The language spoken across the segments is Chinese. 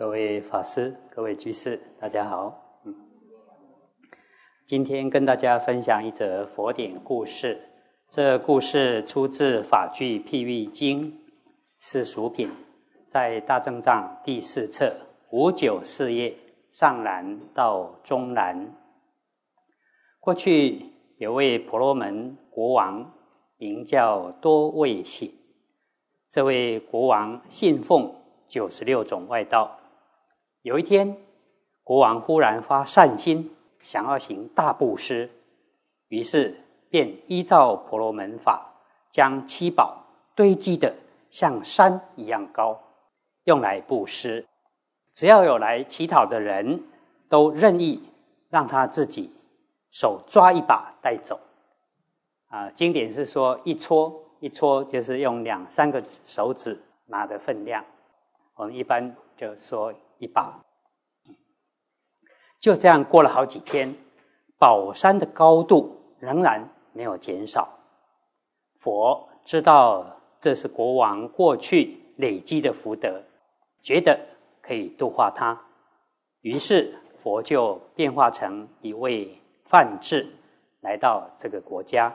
各位法师、各位居士，大家好。嗯，今天跟大家分享一则佛典故事。这故事出自《法句譬喻经》是属品，在大正藏第四册五九四页上南到中南。过去有位婆罗门国王，名叫多位喜。这位国王信奉九十六种外道。有一天，国王忽然发善心，想要行大布施，于是便依照婆罗门法，将七宝堆积的像山一样高，用来布施。只要有来乞讨的人，都任意让他自己手抓一把带走。啊，经典是说一撮一撮，就是用两三个手指拿的分量。我们一般就说。一把，就这样过了好几天，宝山的高度仍然没有减少。佛知道这是国王过去累积的福德，觉得可以度化他，于是佛就变化成一位梵志，来到这个国家。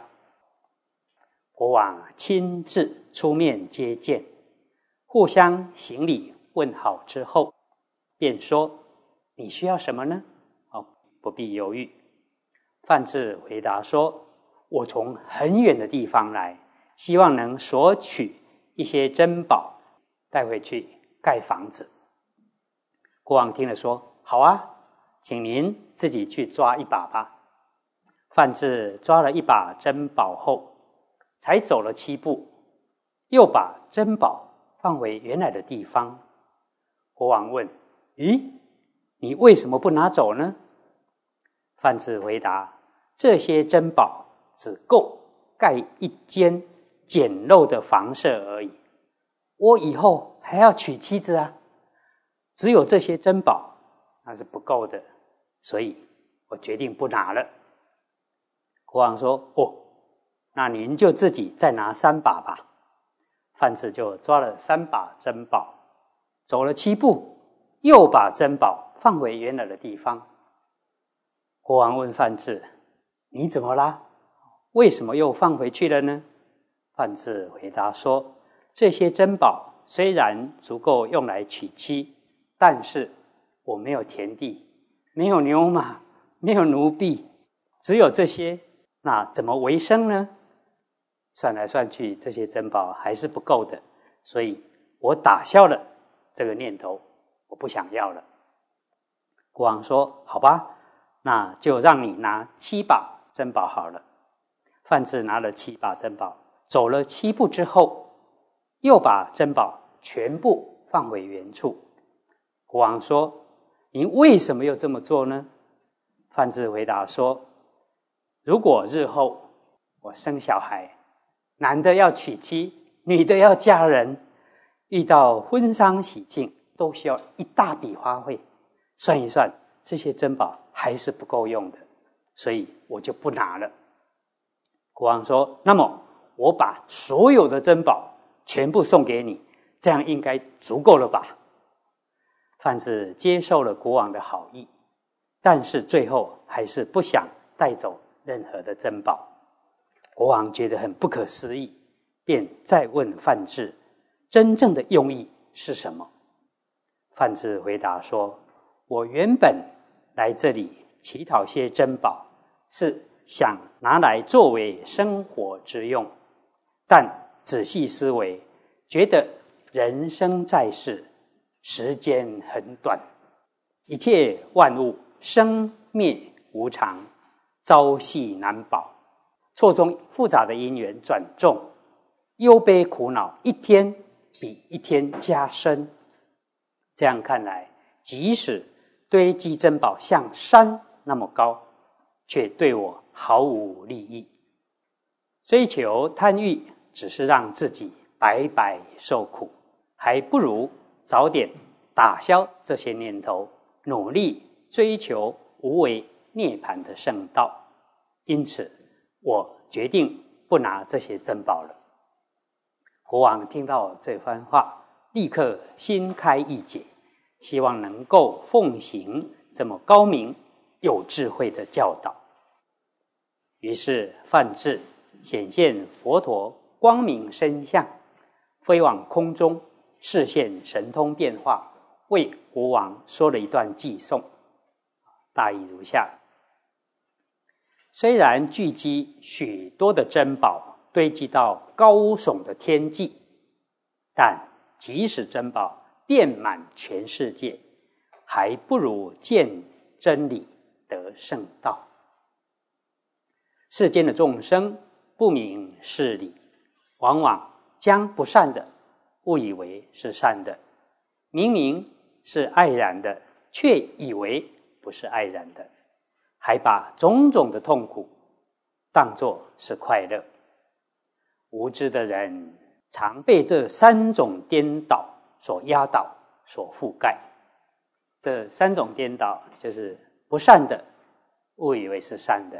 国王亲自出面接见，互相行礼问好之后。便说：“你需要什么呢？哦，不必犹豫。”范志回答说：“我从很远的地方来，希望能索取一些珍宝，带回去盖房子。”国王听了说：“好啊，请您自己去抓一把吧。”范志抓了一把珍宝后，才走了七步，又把珍宝放回原来的地方。国王问。咦，你为什么不拿走呢？范子回答：“这些珍宝只够盖一间简陋的房舍而已，我以后还要娶妻子啊！只有这些珍宝那是不够的，所以我决定不拿了。”国王说：“哦，那您就自己再拿三把吧。”范子就抓了三把珍宝，走了七步。又把珍宝放回原来的地方。国王问范志：“你怎么啦？为什么又放回去了呢？”范志回答说：“这些珍宝虽然足够用来娶妻，但是我没有田地，没有牛马，没有奴婢，只有这些，那怎么为生呢？算来算去，这些珍宝还是不够的，所以我打消了这个念头。”不想要了。国王说：“好吧，那就让你拿七把珍宝好了。”范志拿了七把珍宝，走了七步之后，又把珍宝全部放回原处。国王说：“您为什么要这么做呢？”范志回答说：“如果日后我生小孩，男的要娶妻，女的要嫁人，遇到婚丧喜庆。”都需要一大笔花费，算一算，这些珍宝还是不够用的，所以我就不拿了。国王说：“那么我把所有的珍宝全部送给你，这样应该足够了吧？”范志接受了国王的好意，但是最后还是不想带走任何的珍宝。国王觉得很不可思议，便再问范志：“真正的用意是什么？”范志回答说：“我原本来这里乞讨些珍宝，是想拿来作为生活之用。但仔细思维，觉得人生在世，时间很短，一切万物生灭无常，朝夕难保，错综复杂的因缘转重，忧悲苦恼一天比一天加深。”这样看来，即使堆积珍宝像山那么高，却对我毫无利益。追求贪欲，只是让自己白白受苦，还不如早点打消这些念头，努力追求无为涅槃的圣道。因此，我决定不拿这些珍宝了。国王听到这番话。立刻心开意解，希望能够奉行这么高明、有智慧的教导。于是范志显现佛陀光明身相，飞往空中，视现神通变化，为国王说了一段偈颂，大意如下。虽然聚集许多的珍宝，堆积到高耸的天际，但即使珍宝遍满全世界，还不如见真理得圣道。世间的众生不明事理，往往将不善的误以为是善的，明明是爱然的，却以为不是爱然的。还把种种的痛苦当作是快乐，无知的人常被这三种颠倒所压倒、所覆盖。这三种颠倒就是不善的，误以为是善的；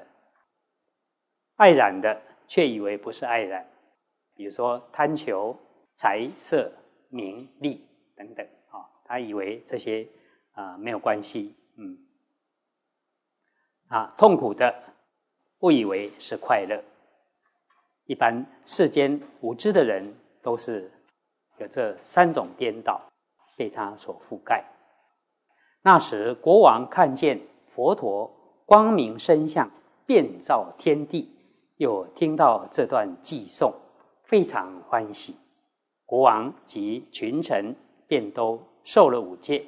爱染的，却以为不是爱染。比如说贪求财色名利等等啊，他以为这些啊没有关系，嗯。啊，痛苦的误以为是快乐。一般世间无知的人都是有这三种颠倒，被他所覆盖。那时国王看见佛陀光明身相，遍照天地，又听到这段偈颂，非常欢喜。国王及群臣便都受了五戒，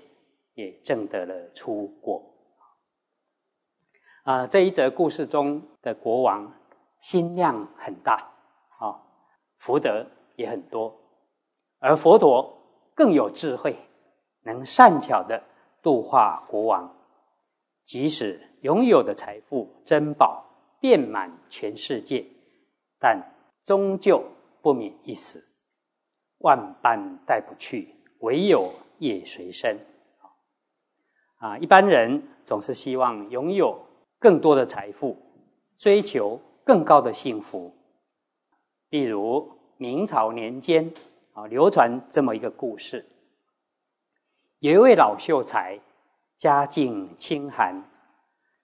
也证得了出国。啊，这一则故事中的国王心量很大，啊，福德也很多，而佛陀更有智慧，能善巧的度化国王。即使拥有的财富珍宝遍满全世界，但终究不免一死，万般带不去，唯有业随身。啊，一般人总是希望拥有。更多的财富，追求更高的幸福。例如明朝年间啊，流传这么一个故事：有一位老秀才，家境清寒，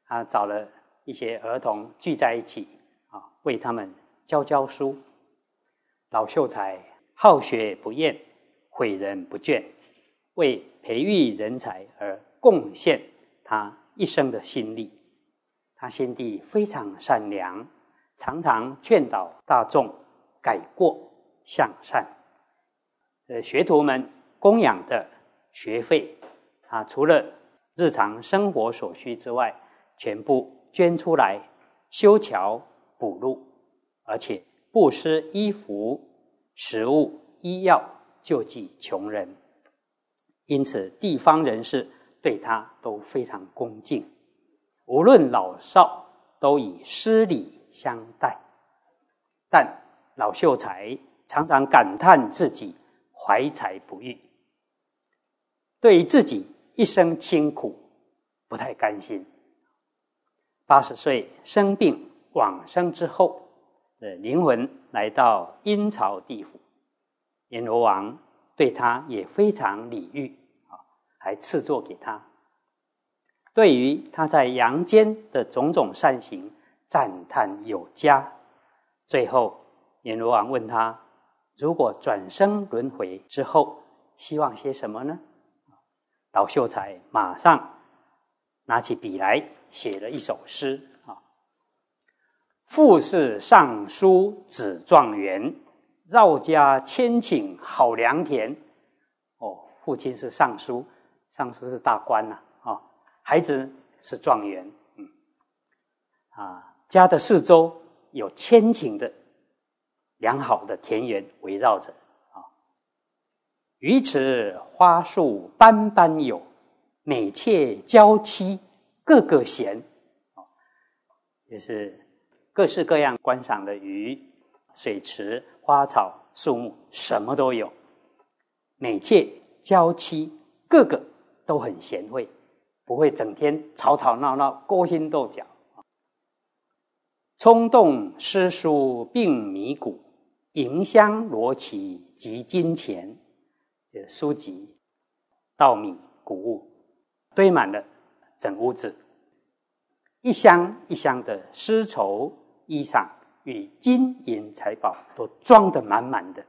他找了一些儿童聚在一起啊，为他们教教书。老秀才好学不厌，诲人不倦，为培育人才而贡献他一生的心力。他心地非常善良，常常劝导大众改过向善。呃，学徒们供养的学费，啊，除了日常生活所需之外，全部捐出来修桥补路，而且布施衣服、食物、医药，救济穷人。因此，地方人士对他都非常恭敬。无论老少，都以施礼相待。但老秀才常常感叹自己怀才不遇，对于自己一生清苦不太甘心。八十岁生病往生之后，的灵魂来到阴曹地府，阎罗王对他也非常礼遇啊，还赐座给他。对于他在阳间的种种善行赞叹有加，最后阎罗王问他：如果转生轮回之后，希望些什么呢？老秀才马上拿起笔来写了一首诗啊：父是尚书子状元，绕家千顷好良田。哦，父亲是尚书，尚书是大官呐。啊孩子是状元，嗯，啊，家的四周有千顷的良好的田园围绕着，啊，鱼池花树斑斑有，美妾娇妻个个贤，啊，就是各式各样观赏的鱼、水池、花草、树木，什么都有，美妾娇妻个个都很贤惠。不会整天吵吵闹闹、勾心斗角，冲动诗书并迷谷，迎香罗绮及金钱，这书籍、稻米谷物，堆满了整屋子，一箱一箱的丝绸衣裳与金银财宝都装得满满的。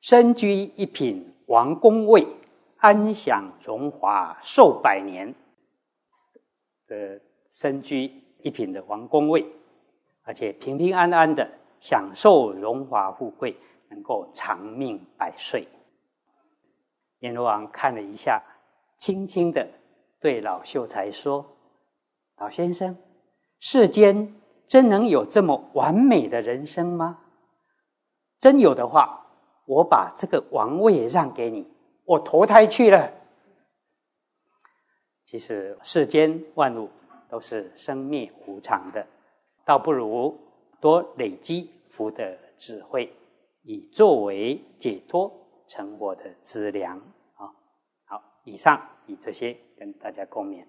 身居一品王公位，安享荣华寿百年。的身居一品的王公位，而且平平安安的享受荣华富贵，能够长命百岁。阎罗王看了一下，轻轻的对老秀才说：“老先生，世间真能有这么完美的人生吗？真有的话，我把这个王位让给你，我投胎去了。其实世间万物都是生灭无常的，倒不如多累积福的智慧，以作为解脱。”成果的资粮啊，好，以上以这些跟大家共勉。